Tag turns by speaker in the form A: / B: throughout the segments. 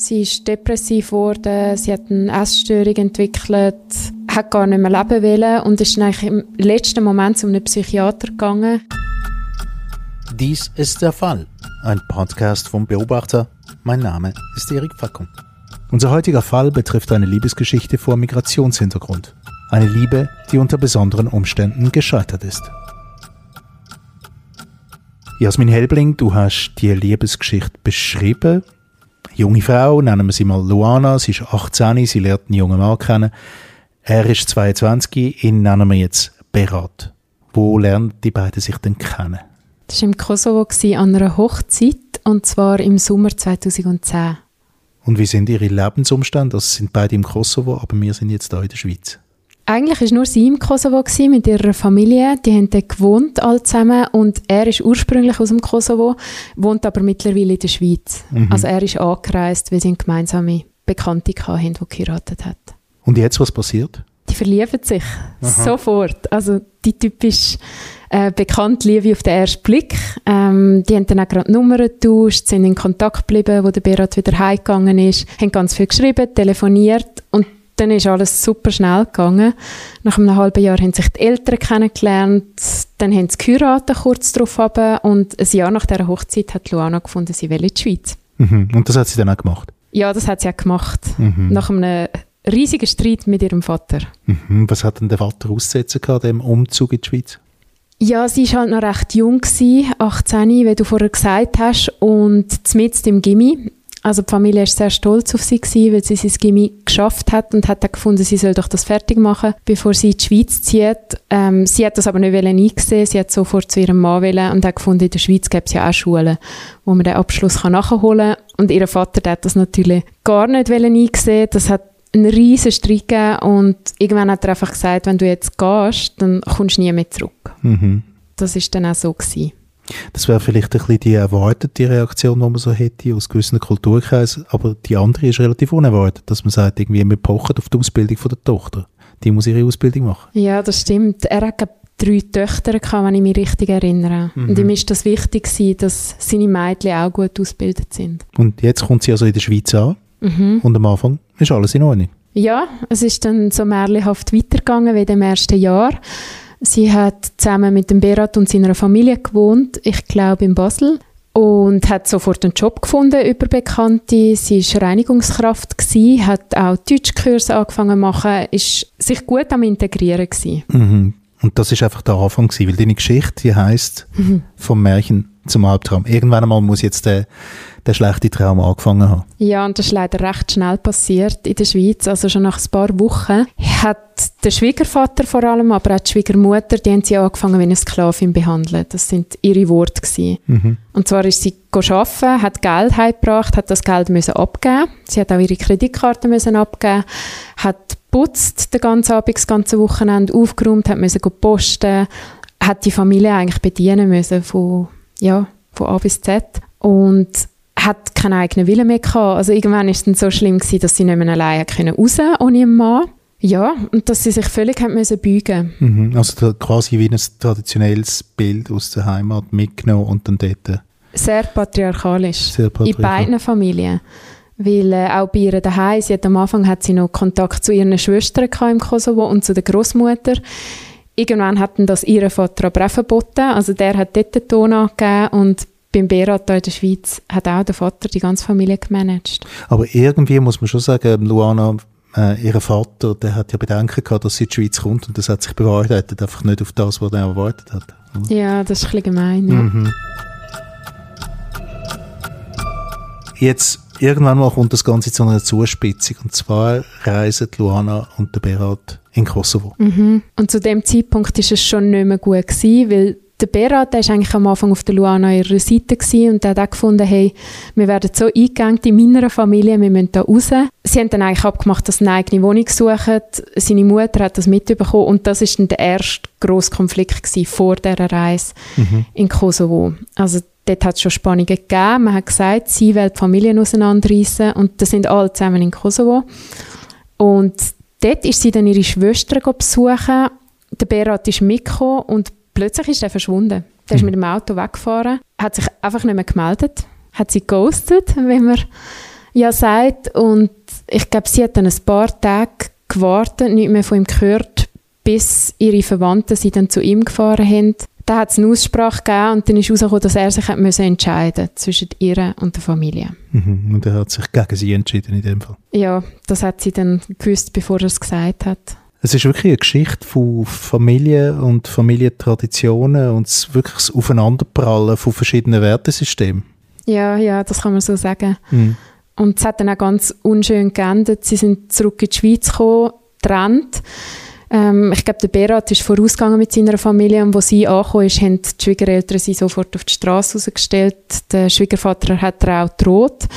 A: Sie ist depressiv geworden, sie hat eine Essstörung entwickelt, hat gar nicht mehr leben wollen und ist dann eigentlich im letzten Moment zu einem Psychiater gegangen.
B: Dies ist der Fall. Ein Podcast vom Beobachter. Mein Name ist Erik Fackung. Unser heutiger Fall betrifft eine Liebesgeschichte vor Migrationshintergrund. Eine Liebe, die unter besonderen Umständen gescheitert ist. Jasmin Helbling, du hast die Liebesgeschichte beschrieben junge Frau, nennen wir sie mal Luana, sie ist 18, sie lernt einen jungen Mann kennen. Er ist 22, ihn nennen wir jetzt Berat. Wo lernen die beiden sich denn kennen?
A: Das war im Kosovo an einer Hochzeit und zwar im Sommer 2010.
B: Und wie sind ihre Lebensumstände? Das sind beide im Kosovo, aber wir sind jetzt hier in der Schweiz.
A: Eigentlich war nur sie im Kosovo mit ihrer Familie. Die haben dort gewohnt, alle zusammen. Und er ist ursprünglich aus dem Kosovo, wohnt aber mittlerweile in der Schweiz. Mhm. Also er ist angereist, weil sie eine gemeinsame Bekannte hatten, die geheiratet hat.
B: Und jetzt, was passiert?
A: Die verlieben sich Aha. sofort. Also die typisch äh, bekannt Liebe auf den ersten Blick. Ähm, die haben dann auch gerade Nummern getauscht, sind in Kontakt geblieben, wo der Berat wieder heimgegangen ist, haben ganz viel geschrieben, telefoniert und dann ist alles super schnell gegangen. Nach einem halben Jahr haben sich die Eltern kennengelernt, dann haben sie geheiratet kurz darauf und ein Jahr nach dieser Hochzeit hat Luana gefunden, sie will in die Schweiz.
B: Mhm. Und das hat sie dann auch gemacht?
A: Ja, das hat sie auch gemacht. Mhm. Nach einem riesigen Streit mit ihrem Vater.
B: Mhm. Was hat denn der Vater auszusetzen gehabt, dem Umzug in die Schweiz?
A: Ja, sie war halt noch recht jung, 18, wie du vorher gesagt hast, und mitten im Gimmi also die Familie war sehr stolz auf sie, gewesen, weil sie sein Gimmi geschafft hat und hat dann gefunden, sie soll doch das fertig machen, bevor sie in die Schweiz zieht. Ähm, sie hat das aber nicht eingesehen, sie hat sofort zu ihrem Mann wollen und hat gefunden, in der Schweiz gibt es ja auch Schulen, wo man den Abschluss kann nachholen kann. Und ihr Vater der hat das natürlich gar nicht eingesehen. Das hat einen riesen Streit gegeben und irgendwann hat er einfach gesagt, wenn du jetzt gehst, dann kommst du nie mehr zurück. Mhm. Das ist dann auch so gewesen.
B: Das wäre vielleicht ein bisschen die erwartete Reaktion, die man so hätte aus gewissen Kulturkreisen, aber die andere ist relativ unerwartet, dass man sagt, irgendwie, wir pochen auf die Ausbildung von der Tochter. Die muss ihre Ausbildung machen.
A: Ja, das stimmt. Er hat drei Töchter, gehabt, wenn ich mich richtig erinnere. Mhm. Und ihm ist das wichtig dass seine Mädchen auch gut ausgebildet sind.
B: Und jetzt kommt sie also in der Schweiz an mhm. und am Anfang ist alles in Ordnung.
A: Ja, es ist dann so märchenhaft weitergegangen wie im ersten Jahr. Sie hat zusammen mit dem Berat und seiner Familie gewohnt, ich glaube in Basel und hat sofort einen Job gefunden über Bekannte. Sie war Reinigungskraft gewesen, hat auch Deutschkurse angefangen zu machen, ist sich gut am Integrieren gewesen.
B: Mhm. Und das ist einfach der Anfang gewesen, weil deine Geschichte, die heisst mhm. vom Märchen zum Albtraum. Irgendwann einmal muss jetzt der, der schlechte Traum angefangen haben.
A: Ja, und das ist leider recht schnell passiert in der Schweiz. Also schon nach ein paar Wochen hat der Schwiegervater vor allem, aber auch die Schwiegermutter, die haben sie angefangen wie eine Sklavin behandeln. Das sind ihre Worte gewesen. Mhm. Und zwar ist sie arbeiten, hat Geld heimgebracht, hat das Geld müssen abgeben. Sie hat auch ihre Kreditkarte müssen abgeben, hat putzt den ganzen Abend, das ganze Wochenende aufgeräumt, hat müssen posten, hat die Familie eigentlich bedienen müssen von ja, von A bis Z. Und hat keinen eigenen Willen mehr gehabt. Also irgendwann ist es dann so schlimm gewesen, dass sie nicht mehr alleine können raus ohne einen Mann. Ja, und dass sie sich völlig haben müssen beugen.
B: Mhm, also quasi wie ein traditionelles Bild aus der Heimat mitgenommen und dann dort... Äh,
A: Sehr patriarchalisch. Sehr patriarchal. In beiden Familien. Weil äh, auch bei ihr daheim, sie hat am Anfang hat sie noch Kontakt zu ihren Schwestern im Kosovo und zu der Großmutter irgendwann hat das ihr Vater aber auch verboten. Also der hat dort den Ton angegeben und beim Berat in der Schweiz hat auch der Vater die ganze Familie gemanagt.
B: Aber irgendwie muss man schon sagen, Luana, äh, ihr Vater, der hat ja Bedenken gehabt, dass sie in die Schweiz kommt und das hat sich bewahrheitet, einfach nicht auf das, was er erwartet hat.
A: Ja, das ist ein bisschen gemein. Ja. Mhm.
B: Jetzt irgendwann mal kommt das Ganze zu einer Zuspitzung. Und zwar reisen Luana und der Berat in Kosovo.
A: Mhm. Und zu dem Zeitpunkt ist es schon nicht mehr gut gewesen, weil der Berat der ist eigentlich am Anfang auf der Luana ihrer Seite gewesen und der hat auch gefunden, hey, wir werden so eingegangen in meiner Familie, wir müssen da raus. Sie haben dann eigentlich abgemacht, dass sie eine eigene Wohnung suchen. Seine Mutter hat das mitbekommen und das ist dann der erste grosse Konflikt gewesen vor dieser Reise mhm. in Kosovo. Also dort hat es schon Spannungen gegeben. Man hat gesagt, sie will die Familien auseinanderreißen und das sind alle zusammen in Kosovo. Und dort ist sie dann ihre Schwester besuchen. Der Berat ist mitgekommen und plötzlich ist er verschwunden. Der ist hm. mit dem Auto weggefahren, hat sich einfach nicht mehr gemeldet, hat sie ghostet, wenn man ja sagt. Und ich glaube, sie hat dann ein paar Tage gewartet, nicht mehr von ihm gehört, bis ihre Verwandten sie dann zu ihm gefahren haben. Da hat es eine Aussprache gegeben und dann ist herausgekommen, dass er sich hat müssen entscheiden zwischen ihr und der Familie.
B: Mhm. Und er hat sich gegen sie entschieden in dem Fall.
A: Ja, das hat sie dann gewusst, bevor er es gesagt hat.
B: Es ist wirklich eine Geschichte von Familie und Familientraditionen und wirklich das Aufeinanderprallen von verschiedenen Wertesystemen.
A: Ja, ja, das kann man so sagen.
B: Mhm.
A: Und es hat dann auch ganz unschön geendet. Sie sind zurück in die Schweiz gekommen, getrennt. Ähm, ich glaube, der Berat ist vorausgegangen mit seiner Familie und wo sie angekommen ist, haben die Schwiegereltern sie sofort auf die Straße rausgestellt. Der Schwiegervater hat ihr auch gedroht,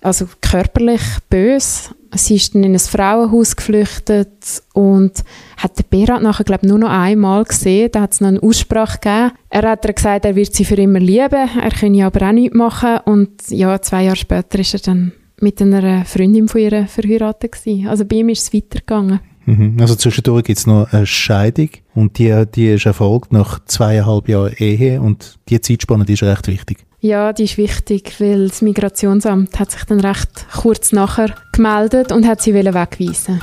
A: also körperlich böse. Sie ist dann in ein Frauenhaus geflüchtet und hat den Berat nachher, glaube nur noch einmal gesehen. Da hat es noch eine Aussprache gegeben. Er hat ihr gesagt, er wird sie für immer lieben, er könne aber auch nichts machen. Und ja, zwei Jahre später ist er dann mit einer Freundin von ihr verheiratet gewesen. Also bei ihm ist es weitergegangen.
B: Mhm. Also zwischendurch gibt es noch eine Scheidung und die, die ist erfolgt nach zweieinhalb Jahren Ehe und die Zeitspanne die ist recht wichtig.
A: Ja, die ist wichtig, weil das Migrationsamt hat sich dann recht kurz nachher gemeldet und hat sie wegweisen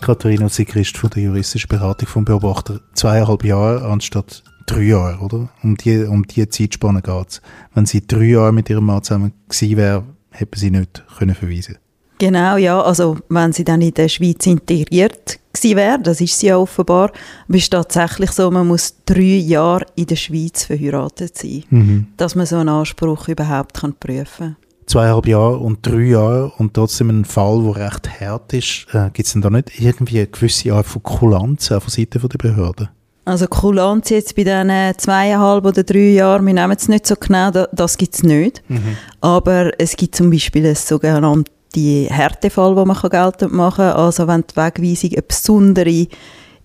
B: Katharina Sigrist von der juristischen Beratung vom Beobachter zweieinhalb Jahre anstatt drei Jahre, oder? Um die, um die Zeitspanne geht es. Wenn sie drei Jahre mit ihrem Mann zusammen gewesen wäre, hätte sie nicht können verweisen
C: Genau, ja. Also, wenn sie dann in der Schweiz integriert gewesen wäre, das ist sie ja offenbar, aber es ist tatsächlich so, man muss drei Jahre in der Schweiz verheiratet sein,
B: mhm.
C: dass man so einen Anspruch überhaupt kann prüfen kann.
B: Zweieinhalb Jahre und drei Jahre und trotzdem ein Fall, der recht hart ist, äh, gibt es denn da nicht irgendwie eine gewisse Art von Kulanz auch von Seiten der Behörden?
C: Also Kulanz jetzt bei diesen zweieinhalb oder drei Jahren, wir nehmen es nicht so genau, das gibt es nicht.
B: Mhm.
C: Aber es gibt zum Beispiel ein sogenanntes Härtefall, den man geltend machen kann. Also wenn die Wegweisung eine besondere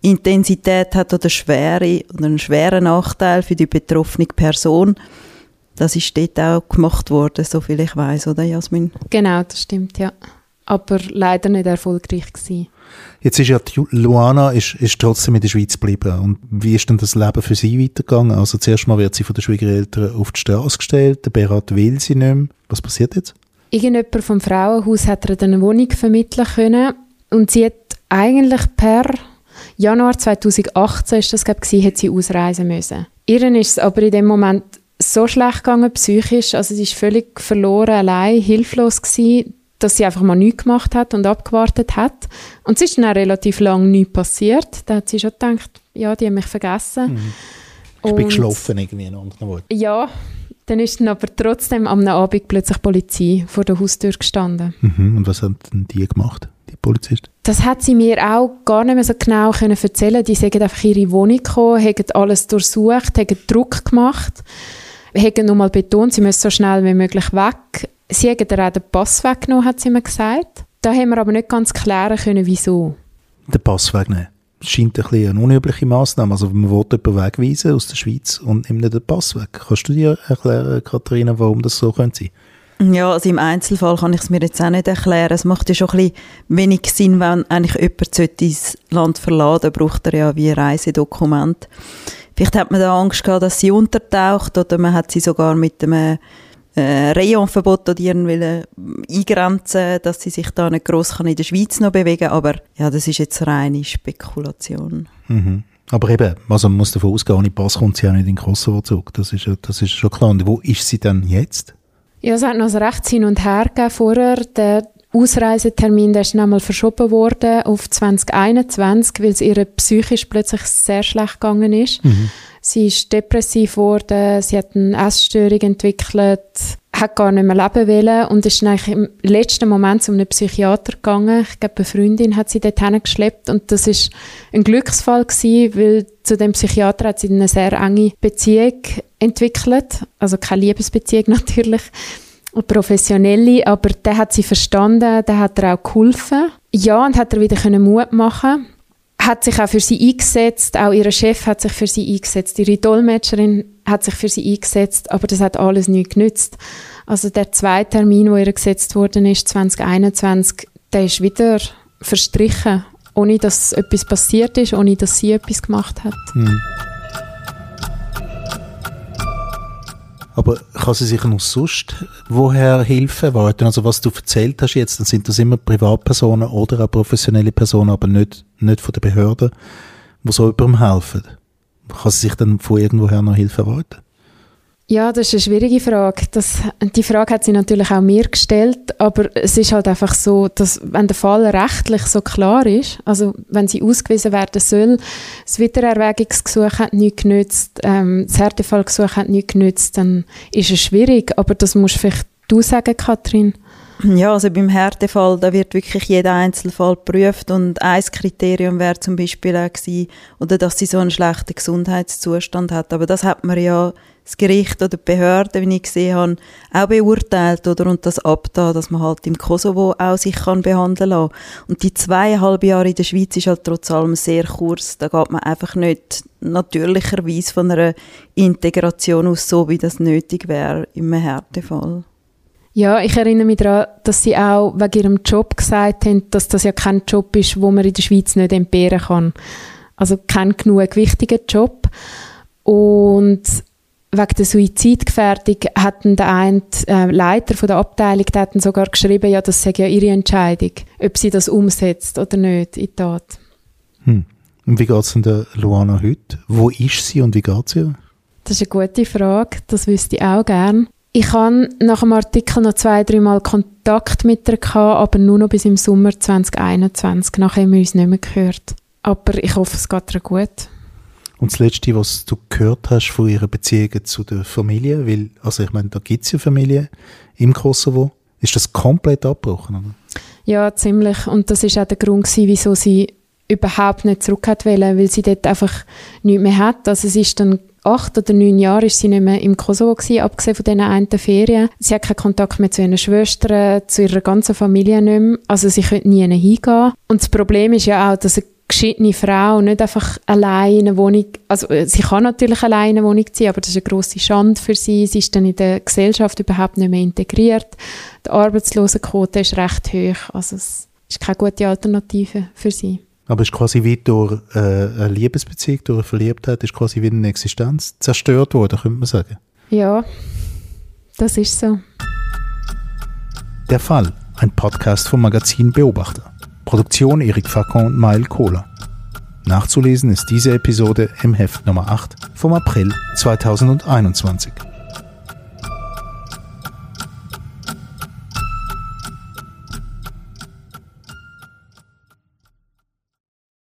C: Intensität hat oder Schwere oder einen schweren Nachteil für die betroffene Person. Das ist dort auch gemacht worden, so viel ich weiß, oder Jasmin?
A: Genau, das stimmt, ja. Aber leider nicht erfolgreich gewesen.
B: Jetzt ist ja die Luana ist, ist trotzdem in der Schweiz geblieben. Und wie ist denn das Leben für sie weitergegangen? Also zuerst mal wird sie von den Schwiegereltern auf die Straße gestellt, der Berat will sie nicht mehr. Was passiert jetzt?
A: Irgendjemand vom Frauenhaus hat ihr eine Wohnung vermitteln können und sie hat eigentlich per Januar 2018 ist das glaube ich, hat sie ausreisen müssen. Ihren ist es aber in dem Moment so schlecht gegangen psychisch, also sie ist völlig verloren, allein, hilflos gewesen, dass sie einfach mal nichts gemacht hat und abgewartet hat. Und es ist dann auch relativ lange nichts passiert. Da hat sie schon gedacht, ja, die haben mich vergessen.
B: Mhm. Ich bin geschlafen irgendwie in anderen Worten.
A: Ja, dann ist dann aber trotzdem am Abend plötzlich Polizei vor der Haustür gestanden.
B: Mhm. Und was haben denn die gemacht, die Polizisten?
A: Das hat sie mir auch gar nicht mehr so genau können erzählen. Die sind einfach in ihre Wohnung gekommen, haben alles durchsucht, haben Druck gemacht, haben nochmal betont, sie müssen so schnell wie möglich weg Sie haben ihr auch den Pass weggenommen, hat sie mir gesagt. Da haben wir aber nicht ganz klären können, wieso.
B: Den Pass wegnehmen? Scheint ein eine unübliche Massnahme. Also man will jemanden wegweisen aus der Schweiz und nimmt nicht den Pass weg. Kannst du dir erklären, Katharina, warum das so könnte sein?
C: Ja, also im Einzelfall kann ich es mir jetzt auch nicht erklären. Es macht ja schon ein bisschen wenig Sinn, wenn eigentlich jemand ins Land verladen braucht er ja wie ein Reisedokument. Vielleicht hat man da Angst gehabt, dass sie untertaucht oder man hat sie sogar mit einem äh, Rayonverbot oder wollen eingrenzen, dass sie sich da nicht gross in der Schweiz noch bewegen Aber ja, das ist jetzt reine Spekulation.
B: Mhm. Aber eben, also man muss davon ausgehen, ohne Pass kommt sie auch nicht in den Kosovo zurück. Das ist, das ist schon klar. Und wo ist sie denn jetzt?
A: Ja, es hat noch ein rechts hin und her gegeben vorher. Der Ausreisetermin der ist nochmal verschoben worden auf 2021, weil es ihr psychisch plötzlich sehr schlecht gegangen ist.
B: Mhm.
A: Sie ist depressiv geworden, sie hat eine Essstörung entwickelt, hat gar nicht mehr leben wollen und ist dann eigentlich im letzten Moment zu einem Psychiater gegangen. Ich glaube, eine Freundin hat sie dorthin geschleppt und das ist ein Glücksfall gewesen, weil zu dem Psychiater hat sie eine sehr enge Beziehung entwickelt, also keine Liebesbeziehung natürlich, und professionelle, aber der hat sie verstanden, der hat ihr auch geholfen. Ja, und hat er wieder Mut machen hat sich auch für sie eingesetzt, auch ihr Chef hat sich für sie eingesetzt, ihre Dolmetscherin hat sich für sie eingesetzt, aber das hat alles nicht genützt. Also der zweite Termin, wo ihr gesetzt worden ist, 2021, der ist wieder verstrichen, ohne dass etwas passiert ist, ohne dass sie etwas gemacht hat.
B: Hm. Aber kann sie sich noch sonst woher Hilfe warten? Also was du erzählt hast jetzt, dann sind das immer Privatpersonen oder auch professionelle Personen, aber nicht, nicht von der Behörde, die so jemandem helfen. Kann sie sich dann von irgendwoher noch Hilfe erwarten?
A: Ja, das ist eine schwierige Frage. Das, die Frage hat sie natürlich auch mir gestellt, aber es ist halt einfach so, dass wenn der Fall rechtlich so klar ist, also wenn sie ausgewiesen werden soll, das Wiedererwägungsgesuch hat nichts genützt, ähm, das Härtefallgesuch hat nichts genützt, dann ist es schwierig, aber das musst vielleicht du sagen, Katrin.
C: Ja, also beim Härtefall, da wird wirklich jeder Einzelfall geprüft und ein Kriterium wäre zum Beispiel auch gewesen, oder dass sie so einen schlechten Gesundheitszustand hat. Aber das hat man ja das Gericht oder die Behörde, wie ich gesehen habe, auch beurteilt oder, und das abda, dass man halt im Kosovo auch sich kann behandeln kann. Und die zweieinhalb Jahre in der Schweiz ist halt trotz allem sehr kurz. Da geht man einfach nicht natürlicherweise von einer Integration aus, so wie das nötig wäre im Härtefall.
A: Ja, ich erinnere mich daran, dass sie auch wegen ihrem Job gesagt haben, dass das ja kein Job ist, wo man in der Schweiz nicht entbehren kann. Also kein genug wichtiger Job. Und wegen der Suizidgefährdung hat der eine äh, Leiter von der Abteilung der hat sogar geschrieben, ja, das sei ja ihre Entscheidung, ob sie das umsetzt oder nicht in Tat.
B: Hm. Und wie geht es denn der Luana heute? Wo ist sie und wie geht es ihr?
A: Das ist eine gute Frage, das wüsste ich auch gerne. Ich habe nach dem Artikel noch zwei, dreimal Kontakt mit ihr gehabt, aber nur noch bis im Sommer 2021. Nachher haben wir uns nicht mehr gehört. Aber ich hoffe, es geht ihr gut.
B: Und das Letzte, was du gehört hast von ihrer Beziehung zu der Familie, weil, also ich meine, da gibt es ja Familie im Kosovo, ist das komplett abgebrochen? Oder?
A: Ja, ziemlich. Und das ist auch der Grund gewesen, wieso sie überhaupt nicht zurück hat wollen, weil sie dort einfach nichts mehr hat. Also es ist dann acht oder neun Jahre ist sie nicht mehr im Kosovo gewesen, abgesehen von diesen einen Ferien. Sie hat keinen Kontakt mehr zu ihren Schwestern, zu ihrer ganzen Familie nicht mehr. Also sie könnte nie hingehen. Und das Problem ist ja auch, dass geschiedene Frau nicht einfach allein in eine Wohnung, also äh, sie kann natürlich allein in eine Wohnung ziehen, aber das ist eine grosse Schande für sie. Sie ist dann in der Gesellschaft überhaupt nicht mehr integriert. Die Arbeitslosenquote ist recht hoch, also es ist keine gute Alternative für sie.
B: Aber es ist quasi wie durch äh, eine Liebesbeziehung, durch eine Verliebtheit, ist quasi wie eine Existenz zerstört worden, könnte man sagen.
A: Ja, das ist so.
B: Der Fall, ein Podcast vom Magazin Beobachter. Produktion Erik Facon und Mail Kohler. Nachzulesen ist diese Episode im Heft Nummer 8 vom April 2021.